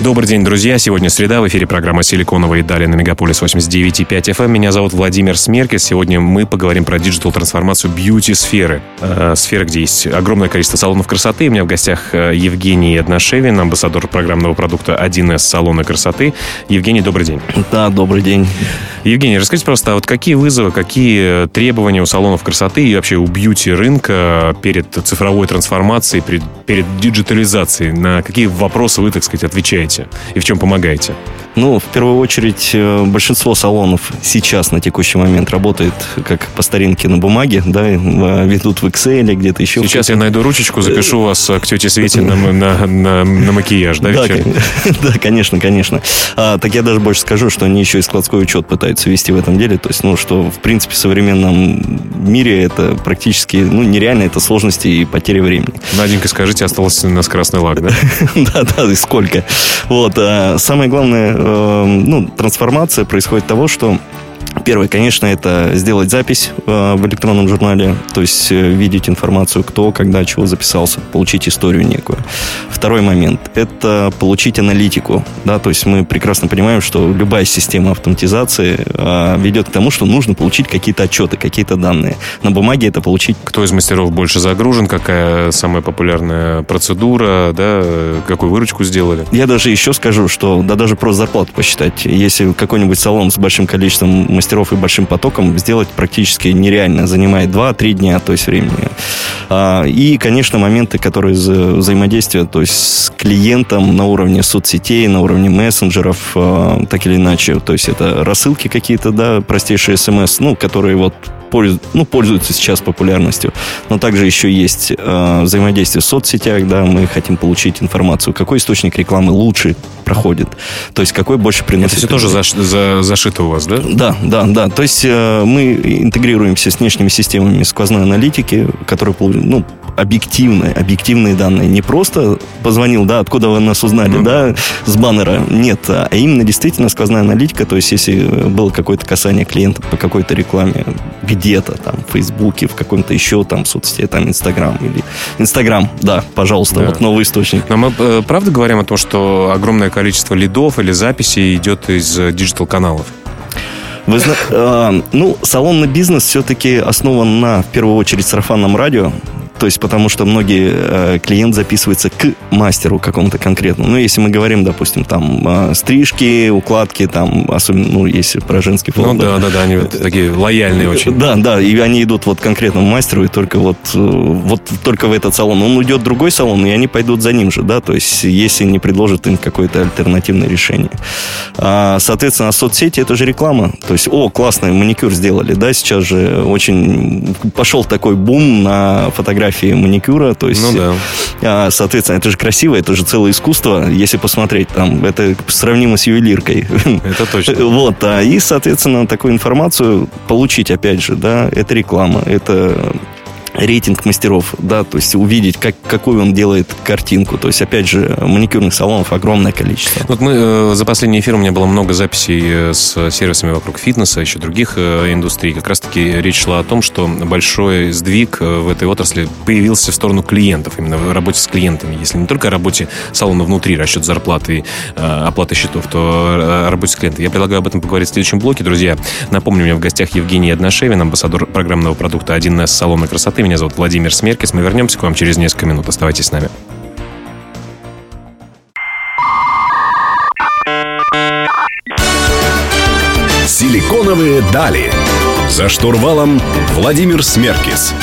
Добрый день, друзья. Сегодня среда. В эфире программа «Силиконовые дали» на Мегаполис 89,5 FM. Эм. Меня зовут Владимир Смеркис. Сегодня мы поговорим про digital-трансформацию beauty-сферы. Э, сферы, где есть огромное количество салонов красоты. У меня в гостях э, Евгений Одношевин, амбассадор программного продукта 1С салона красоты. Евгений, добрый день. Да, добрый день. Евгений, расскажите просто, а вот какие вызовы, какие требования у салонов красоты и вообще у бьюти-рынка перед цифровой трансформацией, перед, перед диджитализацией? На какие вопросы вы, так сказать, отвечаете и в чем помогаете? Ну, в первую очередь, э, большинство салонов сейчас на текущий момент работает как по старинке на бумаге, да, ведут в Excel, где-то еще. Сейчас я найду ручечку, запишу вас к тете Свете на, на, на, на макияж, да, да, да, конечно, конечно. А, так я даже больше скажу, что они еще и складской учет пытаются вести в этом деле, то есть, ну, что, в принципе, в современном мире это практически, ну, нереально, это сложности и потери времени. Наденька, скажите, осталось у нас красный лак, да? Да, да, и сколько. Вот, а самое главное, ну, трансформация происходит того, что Первое, конечно, это сделать запись э, в электронном журнале, то есть э, видеть информацию, кто, когда, чего записался, получить историю некую. Второй момент – это получить аналитику. Да, то есть мы прекрасно понимаем, что любая система автоматизации э, ведет к тому, что нужно получить какие-то отчеты, какие-то данные. На бумаге это получить... Кто из мастеров больше загружен, какая самая популярная процедура, да, какую выручку сделали? Я даже еще скажу, что да даже просто зарплату посчитать. Если какой-нибудь салон с большим количеством мастеров и большим потоком сделать практически нереально. Занимает 2-3 дня, то есть времени. А, и, конечно, моменты, которые взаимодействия, то есть с клиентом на уровне соцсетей, на уровне мессенджеров, а, так или иначе. То есть это рассылки какие-то, да, простейшие смс, ну, которые вот ну, пользуются сейчас популярностью. Но также еще есть э, взаимодействие в соцсетях, да, мы хотим получить информацию, какой источник рекламы лучше проходит, то есть какой больше приносит. Это все тоже заш, за, зашито у вас, да? Да, да, да. То есть э, мы интегрируемся с внешними системами сквозной аналитики, которые ну, объективные, объективные данные. Не просто позвонил, да, откуда вы нас узнали, ну, да, с баннера. Нет, а именно действительно сквозная аналитика. То есть, если было какое-то касание клиента по какой-то рекламе где-то, там, в Фейсбуке, в каком-то еще там соцсети, там, Инстаграм или... Инстаграм, да, пожалуйста, да. вот новый источник. Но мы э, правда говорим о том, что огромное количество лидов или записей идет из э, digital-каналов? Вы зна... э, ну, салонный бизнес все-таки основан на, в первую очередь, сарафанном радио. То есть, потому что многие э, клиент записывается к мастеру какому-то конкретному. Ну, если мы говорим, допустим, там э, стрижки, укладки, там, особенно, ну, если про женский фонд. Ну, да, да, да, они вот такие лояльные очень. Да, да, и они идут вот к конкретному мастеру, и только вот, э, вот только в этот салон. Он уйдет в другой салон, и они пойдут за ним же, да, то есть, если не предложат им какое-то альтернативное решение. А, соответственно, соцсети это же реклама. То есть, о, классный маникюр сделали, да, сейчас же очень пошел такой бум на фотографии фотографии маникюра, то есть, ну, да. А, соответственно, это же красиво, это же целое искусство, если посмотреть, там, это сравнимо с ювелиркой. Это точно. Вот, а, и, соответственно, такую информацию получить, опять же, да, это реклама, это рейтинг мастеров, да, то есть увидеть, как, какую он делает картинку. То есть, опять же, маникюрных салонов огромное количество. Вот мы э, за последний эфир у меня было много записей э, с сервисами вокруг фитнеса, еще других э, индустрий. Как раз-таки речь шла о том, что большой сдвиг в этой отрасли появился в сторону клиентов, именно в работе с клиентами. Если не только о работе салона внутри, расчет зарплаты, оплата счетов, то о работе с клиентами. Я предлагаю об этом поговорить в следующем блоке. Друзья, напомню, у меня в гостях Евгений Одношевин, амбассадор программного продукта 1С салона красоты. Меня зовут Владимир Смеркис. Мы вернемся к вам через несколько минут. Оставайтесь с нами. Силиконовые дали. За штурвалом Владимир Смеркис.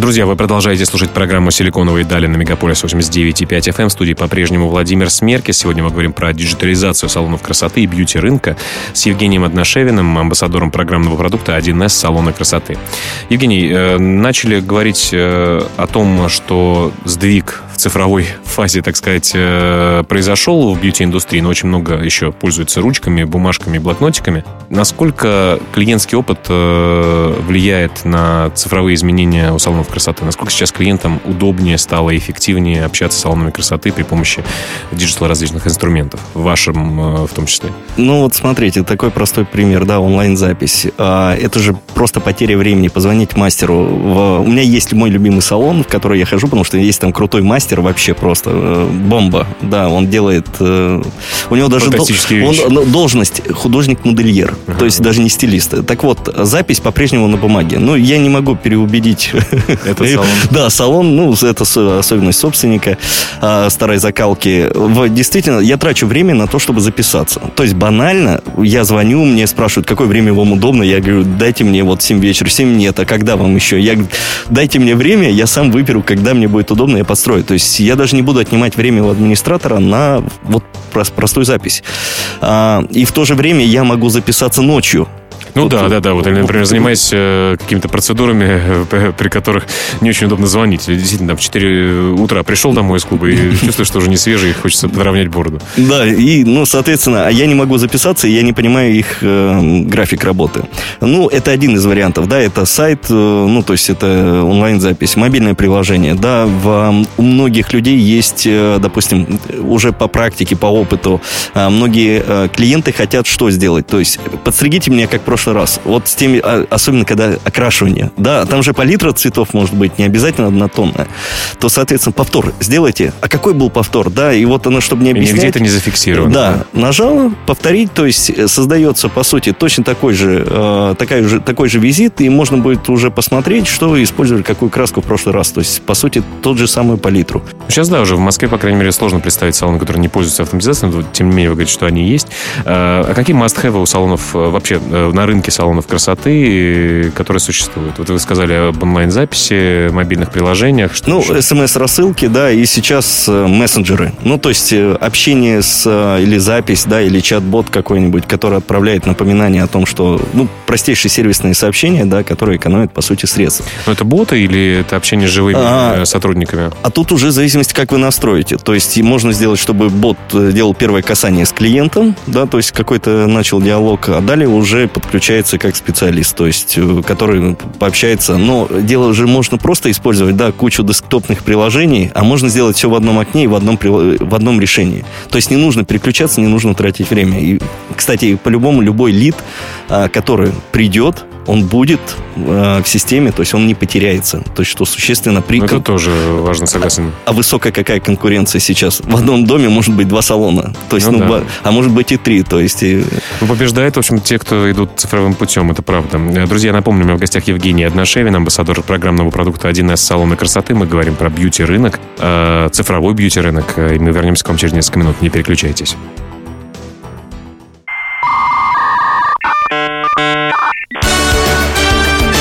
Друзья, вы продолжаете слушать программу «Силиконовые дали» на Мегаполис 89,5 FM. В студии по-прежнему Владимир Смеркис. Сегодня мы говорим про диджитализацию салонов красоты и бьюти-рынка с Евгением Одношевиным, амбассадором программного продукта 1С салона красоты. Евгений, э, начали говорить э, о том, что сдвиг цифровой фазе, так сказать, э, произошел в бьюти-индустрии, но очень много еще пользуются ручками, бумажками, блокнотиками. Насколько клиентский опыт э, влияет на цифровые изменения у салонов красоты? Насколько сейчас клиентам удобнее стало, эффективнее общаться с салонами красоты при помощи digital различных инструментов, в вашем в том числе? Ну вот смотрите, такой простой пример, да, онлайн-запись. А, это же просто потеря времени, позвонить мастеру. У меня есть мой любимый салон, в который я хожу, потому что есть там крутой мастер вообще просто. Э, бомба. Да, он делает... Э, у него даже дол, он, должность художник-модельер. Ага. То есть даже не стилист. Так вот, запись по-прежнему на бумаге. Ну, я не могу переубедить... Это салон? Да, салон, ну, это особенность собственника а, старой закалки. Действительно, я трачу время на то, чтобы записаться. То есть банально, я звоню, мне спрашивают, какое время вам удобно. Я говорю, дайте мне вот 7 вечера, 7 нет, а когда вам еще? Я говорю, дайте мне время, я сам выберу, когда мне будет удобно, я подстрою. То есть я даже не буду отнимать время у администратора на вот простую запись. А, и в то же время я могу записаться ночью. Ну да, да, да. Вот, или, например, занимаясь э, какими-то процедурами, э, при которых не очень удобно звонить. Действительно, там в 4 утра пришел домой из клуба и чувствуешь, что уже не свежий, и хочется подровнять бороду. Да, и, ну, соответственно, а я не могу записаться, и я не понимаю их э, график работы. Ну, это один из вариантов, да, это сайт, э, ну, то есть это онлайн-запись, мобильное приложение, да, в, у многих людей есть, э, допустим, уже по практике, по опыту, э, многие э, клиенты хотят что сделать, то есть подстригите меня как прошлый раз. Вот с теми, а, особенно когда окрашивание, да, там же палитра цветов может быть не обязательно однотонная, то, соответственно, повтор сделайте. А какой был повтор, да, и вот оно, чтобы не объяснять... И нигде это не зафиксировано. Да, да. нажала, повторить, то есть э, создается, по сути, точно такой же, э, такая же, такой же визит, и можно будет уже посмотреть, что вы использовали, какую краску в прошлый раз. То есть, по сути, тот же самый палитру. Сейчас, да, уже в Москве, по крайней мере, сложно представить салоны, которые не пользуются автоматизацией, но, тем не менее, вы говорите, что они есть. Э, а какие must-have у салонов э, вообще на рынке салонов красоты, которые существуют? Вот вы сказали об онлайн-записи, мобильных приложениях. Что ну, смс-рассылки, да, и сейчас э, мессенджеры. Ну, то есть э, общение с, э, или запись, да, или чат-бот какой-нибудь, который отправляет напоминание о том, что, ну, простейшие сервисные сообщения, да, которые экономят, по сути, средства. Но это боты или это общение с живыми а, сотрудниками? А тут уже в зависимости, как вы настроите. То есть можно сделать, чтобы бот делал первое касание с клиентом, да, то есть какой-то начал диалог, а далее уже подключается подключается как специалист, то есть э, который пообщается. Но дело же можно просто использовать, да, кучу десктопных приложений, а можно сделать все в одном окне и в одном, в одном решении. То есть не нужно переключаться, не нужно тратить время. И, кстати, по-любому любой лид, а, который придет, он будет э, в системе, то есть он не потеряется. То есть что существенно при... Ну, это тоже важно, согласен. А, а высокая какая конкуренция сейчас? В одном доме может быть два салона, то есть, ну, ну да. а может быть и три, то есть... И... Ну, побеждает, в общем, те, кто идут цифровым путем, это правда. Друзья, напомню, у меня в гостях Евгений Одношевин, амбассадор программного продукта 1С салона красоты. Мы говорим про бьюти-рынок, э, цифровой бьюти-рынок, и мы вернемся к вам через несколько минут. Не переключайтесь.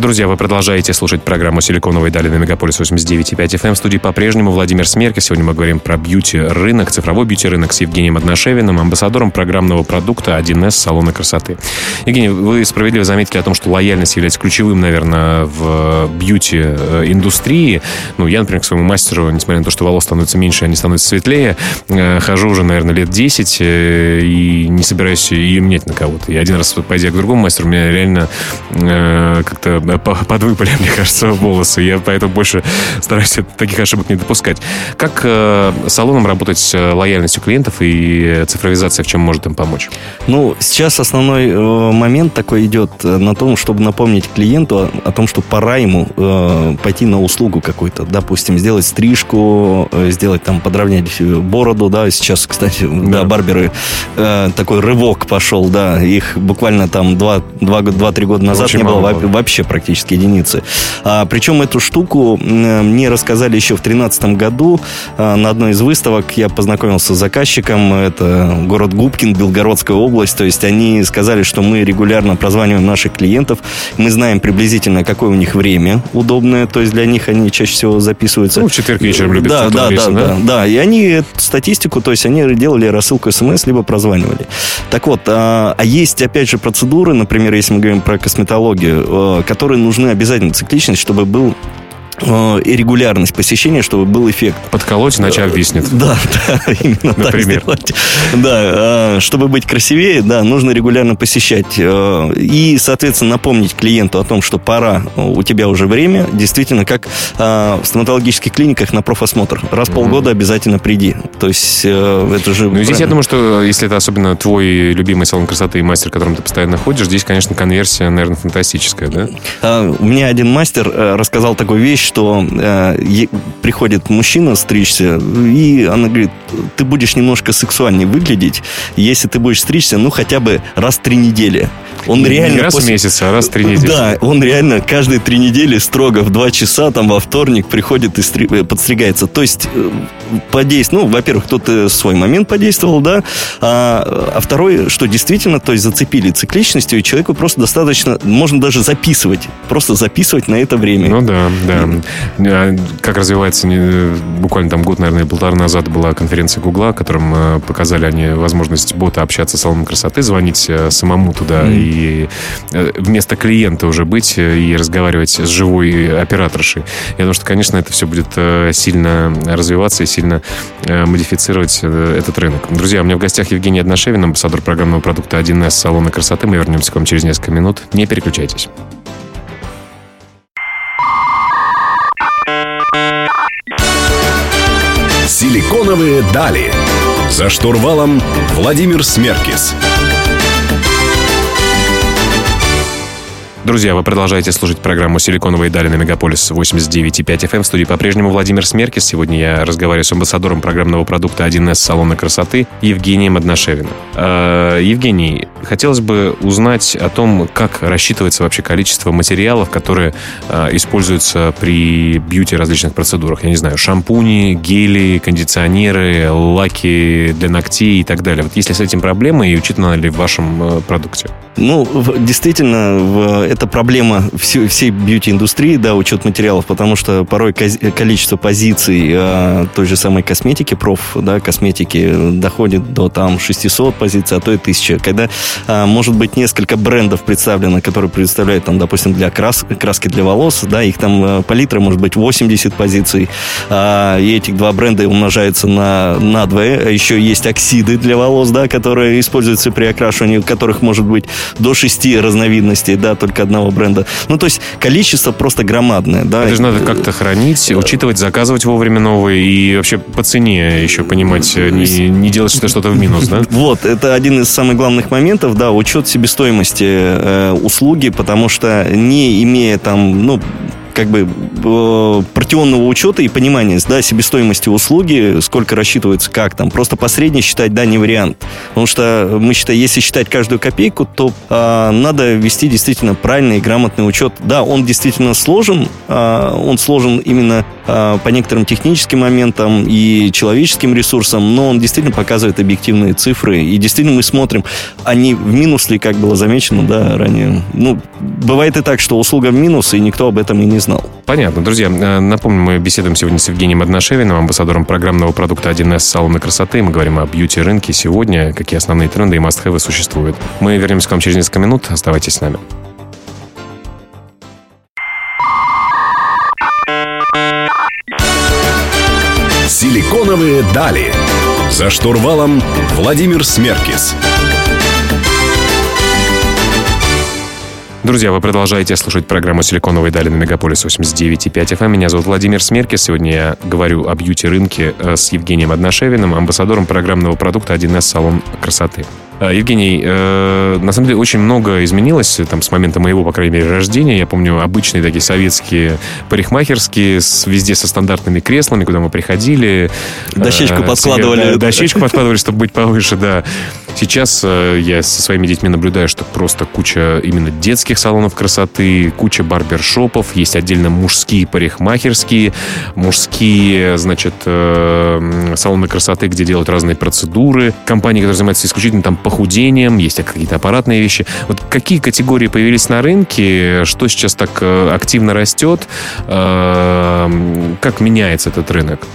Друзья, вы продолжаете слушать программу «Силиконовые дали» на Мегаполис 89.5 FM. В студии по-прежнему Владимир Смерка. Сегодня мы говорим про бьюти-рынок, цифровой бьюти-рынок с Евгением Одношевиным, амбассадором программного продукта 1С салона красоты. Евгений, вы справедливо заметили о том, что лояльность является ключевым, наверное, в бьюти-индустрии. Ну, я, например, к своему мастеру, несмотря на то, что волос становится меньше, они становятся светлее, э, хожу уже, наверное, лет 10 э, и не собираюсь ее менять на кого-то. И один раз, пойдя к другому мастеру, у меня реально э, как-то подвыпали, мне кажется, волосы. Я поэтому больше стараюсь таких ошибок не допускать. Как э, салоном работать с э, лояльностью клиентов и цифровизация в чем может им помочь? Ну, сейчас основной э, момент такой идет э, на том, чтобы напомнить клиенту о, о том, что пора ему э, пойти на услугу какую-то. Допустим, сделать стрижку, э, сделать там, подровнять бороду, да, сейчас, кстати, да, да барберы, э, такой рывок пошел, да, их буквально там 2-3 года назад Очень не было вообще практически практически единицы. А, причем эту штуку мне рассказали еще в 2013 году а, на одной из выставок. Я познакомился с заказчиком, это город Губкин, Белгородская область. То есть они сказали, что мы регулярно прозваниваем наших клиентов, мы знаем приблизительно, какое у них время удобное, то есть для них они чаще всего записываются. Ну, в четверг вечером любят да, да, да, да, да, и они статистику, то есть они делали рассылку смс, либо прозванивали. Так вот, а, а есть, опять же, процедуры, например, если мы говорим про косметологию, э, которые нужны обязательно цикличность, чтобы был и регулярность посещения, чтобы был эффект. Подколоть, иначе обвиснет. Да, да, именно Например. так сделать. Да, э, чтобы быть красивее, да, нужно регулярно посещать. Э, и, соответственно, напомнить клиенту о том, что пора, у тебя уже время, действительно, как в стоматологических клиниках на профосмотр. Раз в полгода обязательно приди. То есть это же... Ну, здесь я думаю, что если это особенно твой любимый салон красоты и мастер, которым ты постоянно ходишь, здесь, конечно, конверсия, наверное, фантастическая, да? У меня один мастер рассказал такую вещь, что э, приходит мужчина стричься, и она говорит, ты будешь немножко сексуальнее выглядеть, если ты будешь стричься, ну, хотя бы раз в три недели. Он не реально... Не раз после... в месяц, а раз в три недели. Да, он реально каждые три недели строго в два часа, там, во вторник приходит и стри... Э, подстригается. То есть, э, подействовал, ну, во-первых, кто-то свой момент подействовал, да, а, а второй, что действительно, то есть, зацепили цикличностью, и человеку просто достаточно, можно даже записывать, просто записывать на это время. Ну, да, да. А, как развивается, буквально там год, наверное, полтора назад была конференция Гугла, которым э, показали они возможность бота общаться с салоном красоты, звонить э, самому туда mm. и э, вместо клиента уже быть и разговаривать с живой операторшей. Я думаю, что, конечно, это все будет сильно развиваться и сильно модифицировать этот рынок. Друзья, у меня в гостях Евгений Одношевин, амбассадор программного продукта 1С салона красоты. Мы вернемся к вам через несколько минут. Не переключайтесь. Силиконовые дали. За штурвалом Владимир Смеркис. Друзья, вы продолжаете слушать программу «Силиконовые дали» на Мегаполис 89,5 FM. В студии по-прежнему Владимир Смеркис. Сегодня я разговариваю с амбассадором программного продукта 1С салона красоты Евгением Одношевиным. Э, Евгений, хотелось бы узнать о том, как рассчитывается вообще количество материалов, которые э, используются при бьюти различных процедурах. Я не знаю, шампуни, гели, кондиционеры, лаки для ногтей и так далее. Вот есть ли с этим проблемы и учитывано ли в вашем э, продукте? Ну, действительно, это проблема всей, всей бьюти-индустрии, да, учет материалов, потому что порой количество позиций э, той же самой косметики, проф, да, косметики доходит до там 600 позиций, а то и 1000. Когда может быть несколько брендов представлено, которые представляют там, допустим, для крас, краски для волос, да, их там э, палитра может быть 80 позиций, э, и этих два бренда умножаются на, на 2. Еще есть оксиды для волос, да, которые используются при окрашивании, у которых может быть до 6 разновидностей, да, только одного бренда. Ну, то есть количество просто громадное, да. Это же надо как-то хранить, учитывать, заказывать вовремя новые и вообще по цене еще понимать, э, не, не делать что-то в минус, да? Вот, это один из самых главных моментов, да, учет себестоимости э, услуги, потому что не имея там, ну, как бы э, партионного учета и понимания да, себестоимости услуги, сколько рассчитывается, как там. Просто посредний считать, да, не вариант. Потому что мы считаем, если считать каждую копейку, то э, надо вести действительно правильный и грамотный учет. Да, он действительно сложен, э, он сложен именно э, по некоторым техническим моментам и человеческим ресурсам, но он действительно показывает объективные цифры. И действительно мы смотрим, они в минус ли, как было замечено, да, ранее. Ну, бывает и так, что услуга в минус, и никто об этом и не знал. Понятно. Друзья, э, напомню, мы беседуем сегодня с Евгением Одношевиным, амбассадором программного продукта 1С салона красоты. Мы говорим о бьюти-рынке сегодня, какие основные тренды и must существуют. Мы вернемся к вам через несколько минут. Оставайтесь с нами. Силиконовые дали. За штурвалом Владимир Смеркис. Друзья, вы продолжаете слушать программу «Силиконовые дали» на Мегаполис 89.5 FM. Меня зовут Владимир Смеркис. Сегодня я говорю о бьюти-рынке э, с Евгением Одношевиным, амбассадором программного продукта 1С «Салон красоты». Э, Евгений, э, на самом деле очень много изменилось там, с момента моего, по крайней мере, рождения. Я помню обычные такие советские парикмахерские, с, везде со стандартными креслами, куда мы приходили. Дощечку э, подкладывали. Да, дощечку подкладывали, чтобы быть повыше, да. Сейчас э, я со своими детьми наблюдаю, что просто куча именно детских салонов красоты, куча барбершопов, есть отдельно мужские парикмахерские, мужские, значит, э, салоны красоты, где делают разные процедуры, компании, которые занимаются исключительно там похудением, есть какие-то аппаратные вещи. Вот какие категории появились на рынке, что сейчас так э, активно растет, как меняется этот рынок?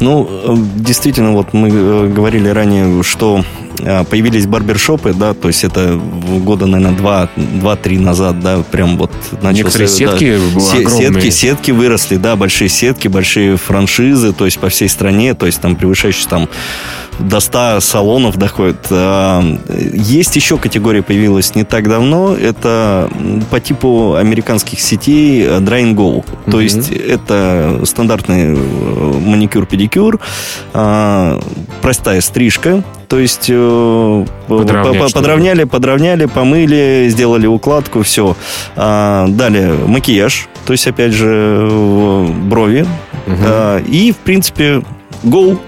Ну, действительно, вот мы говорили ранее, что появились барбершопы, да, то есть это года, наверное, два, два-три назад, да, прям вот начался. Некоторые сетки да, Сетки, сетки выросли, да, большие сетки, большие франшизы, то есть по всей стране, то есть там превышающие там до 100 салонов доходит. А, есть еще категория появилась не так давно. Это по типу американских сетей Dry and Go. Mm-hmm. То есть это стандартный э, маникюр-педикюр, а, простая стрижка, то есть э, Подравнять, подровняли, подровняли, помыли, сделали укладку, все. А, далее макияж, то есть опять же брови. Угу. И, в принципе, Go.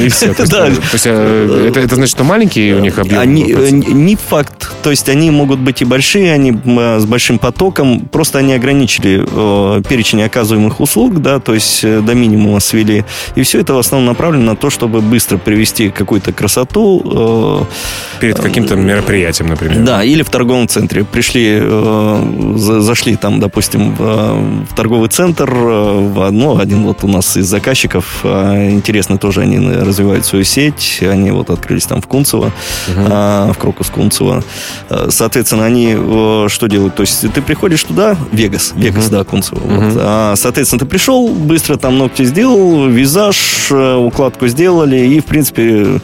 И все. То есть, да. то есть э, это, это значит, что маленькие у них объемы? Они, э, не факт. То есть они могут быть и большие, они э, с большим потоком. Просто они ограничили э, перечень оказываемых услуг, да, то есть до минимума свели. И все это в основном направлено на то, чтобы быстро привести какую-то красоту. Э, Перед каким-то мероприятием, например. Да, или в торговом центре. Пришли, э, зашли там, допустим, в, в торговый центр, в, ну, один вот у нас из заказчиков интересный интересно тоже они развивают свою сеть. Они вот открылись там в Кунцево, uh-huh. в Крокус Кунцево. А, соответственно, они что делают? То есть ты приходишь туда, Вегас, Вегас, uh-huh. да, Кунцево. Uh-huh. Вот. А, соответственно, ты пришел, быстро там ногти сделал, визаж, э, укладку сделали, и, в принципе,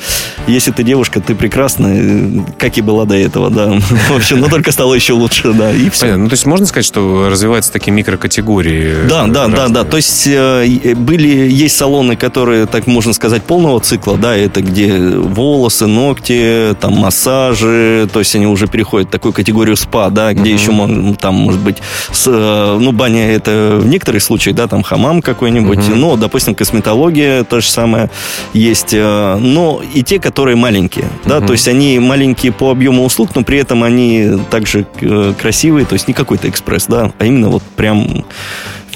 если ты девушка, ты прекрасная, как и была до этого, да. В общем, но только стало еще лучше, да, и все. Понятно. Ну, то есть можно сказать, что развиваются такие микрокатегории? Да, да, да, да. То есть э, были, есть салоны, которые так можно сказать, полного цикла, да, это где волосы, ногти, там массажи, то есть они уже переходят в такую категорию спа, да, где mm-hmm. еще можно, там может быть, с, э, ну, баня это в некоторых случаях, да, там хамам какой-нибудь, mm-hmm. но, допустим, косметология то же самое есть, э, но и те, которые маленькие, да, mm-hmm. то есть они маленькие по объему услуг, но при этом они также э, красивые, то есть не какой-то экспресс, да, а именно вот прям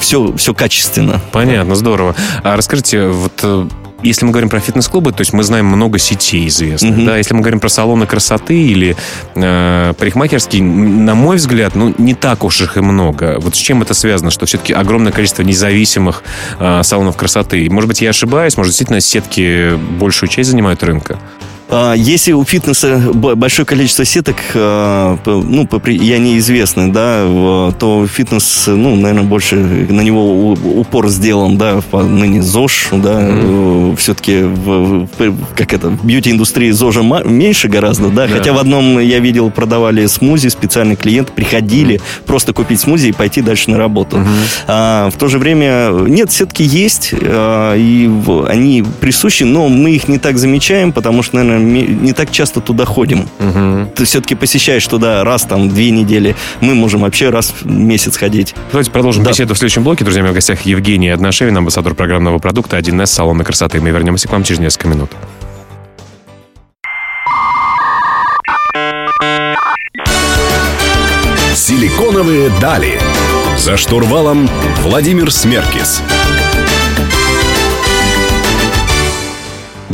все, все качественно. Понятно, здорово. А расскажите, вот э, если мы говорим про фитнес-клубы, то есть мы знаем много сетей известных. Mm-hmm. Да? Если мы говорим про салоны красоты или э, парикмахерские, на мой взгляд, ну, не так уж их и много. Вот с чем это связано? Что все-таки огромное количество независимых э, салонов красоты. Может быть, я ошибаюсь, может, действительно сетки большую часть занимают рынка? А, если у фитнеса большое количество сеток, а, ну, и они известны, да, то фитнес, ну, наверное, больше на него упор сделан, да, ныне ЗОЖ, да, mm-hmm. все-таки в, как это, в бьюти-индустрии ЗОЖа меньше гораздо, да, yeah. хотя в одном я видел, продавали смузи, специальный клиент, приходили mm-hmm. просто купить смузи и пойти дальше на работу. Mm-hmm. А, в то же время, нет, сетки есть, а, и они присущи, но мы их не так замечаем, потому что, наверное, не так часто туда ходим. Угу. Ты все-таки посещаешь туда раз там две недели. Мы можем вообще раз в месяц ходить. Давайте продолжим да. беседу в следующем блоке. Друзья мои, в гостях Евгений Одношевин, амбассадор программного продукта 1С салона красоты. Мы вернемся к вам через несколько минут. Силиконовые дали. За штурвалом Владимир Смеркис.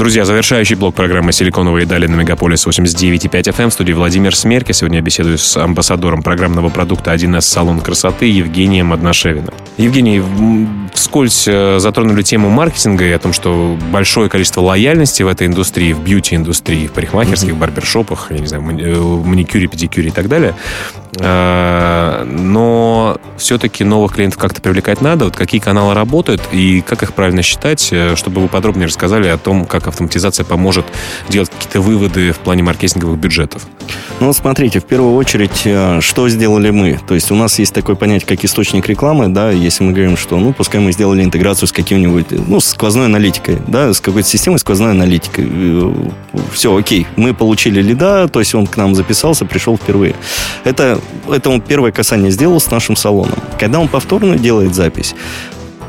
Друзья, завершающий блок программы «Силиконовые дали» на Мегаполис 89.5 FM в студии Владимир Смерки. Сегодня я беседую с амбассадором программного продукта 1С «Салон красоты» Евгением Одношевиным. Евгений, вскользь э, затронули тему маркетинга и о том, что большое количество лояльности в этой индустрии, в бьюти-индустрии, в парикмахерских, mm-hmm. барбершопах, я не знаю, э, маникюре, педикюре и так далее. Э, но все-таки новых клиентов как-то привлекать надо. Вот какие каналы работают и как их правильно считать, чтобы вы подробнее рассказали о том, как автоматизация поможет делать какие-то выводы в плане маркетинговых бюджетов? Ну, смотрите, в первую очередь, э, что сделали мы? То есть у нас есть такое понятие, как источник рекламы, да, если мы говорим, что, ну, пускай мы сделали интеграцию с каким-нибудь, ну, сквозной аналитикой, да, с какой-то системой сквозной аналитикой. Все, окей, мы получили лида, то есть он к нам записался, пришел впервые. Это, это он первое касание сделал с нашим салоном. Когда он повторно делает запись,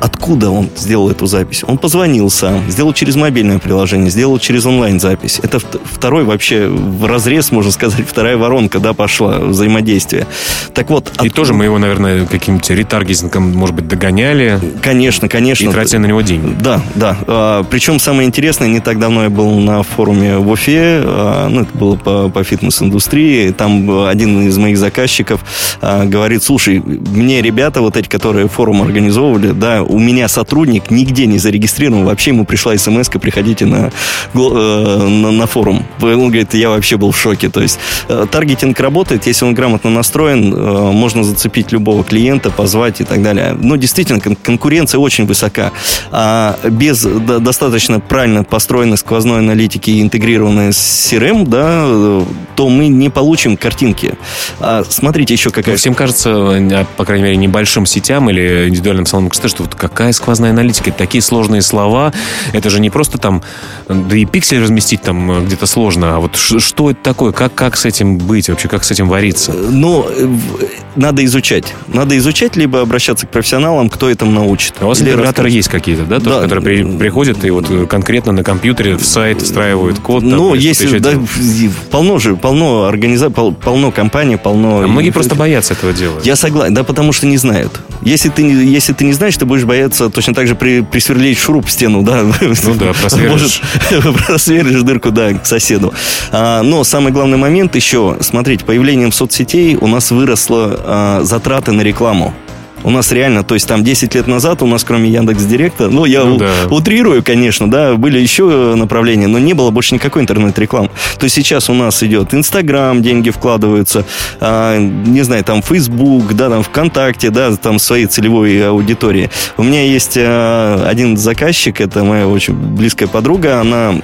откуда он сделал эту запись? Он позвонил сам, сделал через мобильное приложение, сделал через онлайн-запись. Это второй вообще в разрез, можно сказать, вторая воронка, да, пошла взаимодействие. Так вот... И откуда... тоже мы его, наверное, каким-то ретаргетингом, может быть, догоняли. Конечно, конечно. И тратили на него деньги. Да, да. А, причем самое интересное, не так давно я был на форуме в Уфе, а, ну, это было по, по фитнес-индустрии, там один из моих заказчиков а, говорит, слушай, мне ребята вот эти, которые форум организовывали, да, у меня сотрудник нигде не зарегистрирован, вообще ему пришла смс приходите на, э, на, на форум. Он говорит, я вообще был в шоке. То есть э, таргетинг работает, если он грамотно настроен, э, можно зацепить любого клиента, позвать и так далее. Но действительно, конкуренция очень высока. А без достаточно правильно построенной сквозной аналитики и интегрированной с CRM, да, то мы не получим картинки. А смотрите еще какая... Всем кажется, по крайней мере, небольшим сетям или индивидуальным салонам красоты, что вот какая сквозная аналитика, такие сложные слова, это же не просто там, да и пиксель разместить там где-то сложно, а вот что это такое, как, как с этим быть вообще, как с этим вариться? Ну, надо изучать. Надо изучать, либо обращаться к профессионалам, кто этому научит. А у вас интеграторы есть какие-то, да, тоже, да. которые при, приходят и вот конкретно на компьютере в сайт встраивают код? Там, ну, есть, да, полно же, полно организаций, полно компаний, полно... А многие просто боятся этого делать. Я согласен, да, потому что не знают. Если ты, если ты не знаешь, ты будешь бояться точно так же при, присверлить шуруп в стену, да. Ну да, просверлишь. просверлишь дырку, да, к соседу. А, но самый главный момент еще, смотрите, появлением соцсетей у нас выросло а, затраты на рекламу. У нас реально, то есть там 10 лет назад у нас, кроме Яндекс Директа, ну, я ну, да. утрирую, конечно, да, были еще направления, но не было больше никакой интернет-рекламы. То есть сейчас у нас идет Инстаграм, деньги вкладываются, а, не знаю, там Фейсбук, да, там ВКонтакте, да, там своей целевой аудитории. У меня есть а, один заказчик, это моя очень близкая подруга, она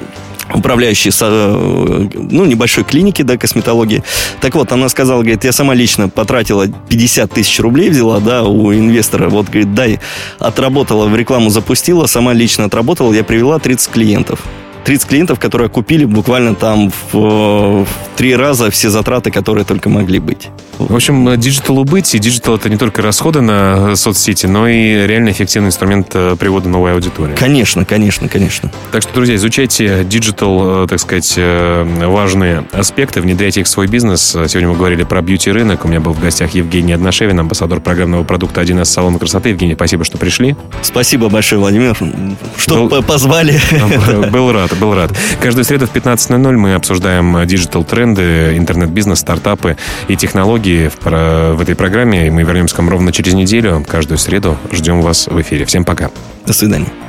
управляющий э, ну, небольшой клиники, да, косметологии. Так вот, она сказала, говорит, я сама лично потратила 50 тысяч рублей, взяла, да, у инвестора. Вот, говорит, дай, отработала, в рекламу запустила, сама лично отработала, я привела 30 клиентов. 30 клиентов, которые купили буквально там в, в три раза все затраты, которые только могли быть. В общем, диджиталу быть, и digital это не только расходы на соцсети, но и реально эффективный инструмент э, привода новой аудитории. Конечно, конечно, конечно. Так что, друзья, изучайте digital, э, так сказать, э, важные аспекты, внедряйте их в свой бизнес. Сегодня мы говорили про beauty-рынок. У меня был в гостях Евгений Одношевин, амбассадор программного продукта 1С салона красоты. Евгений, спасибо, что пришли. Спасибо большое, Владимир, что был, позвали. Был рад был рад. Каждую среду в 15.00 мы обсуждаем диджитал-тренды, интернет-бизнес, стартапы и технологии в, в этой программе. И мы вернемся к вам ровно через неделю. Каждую среду ждем вас в эфире. Всем пока. До свидания.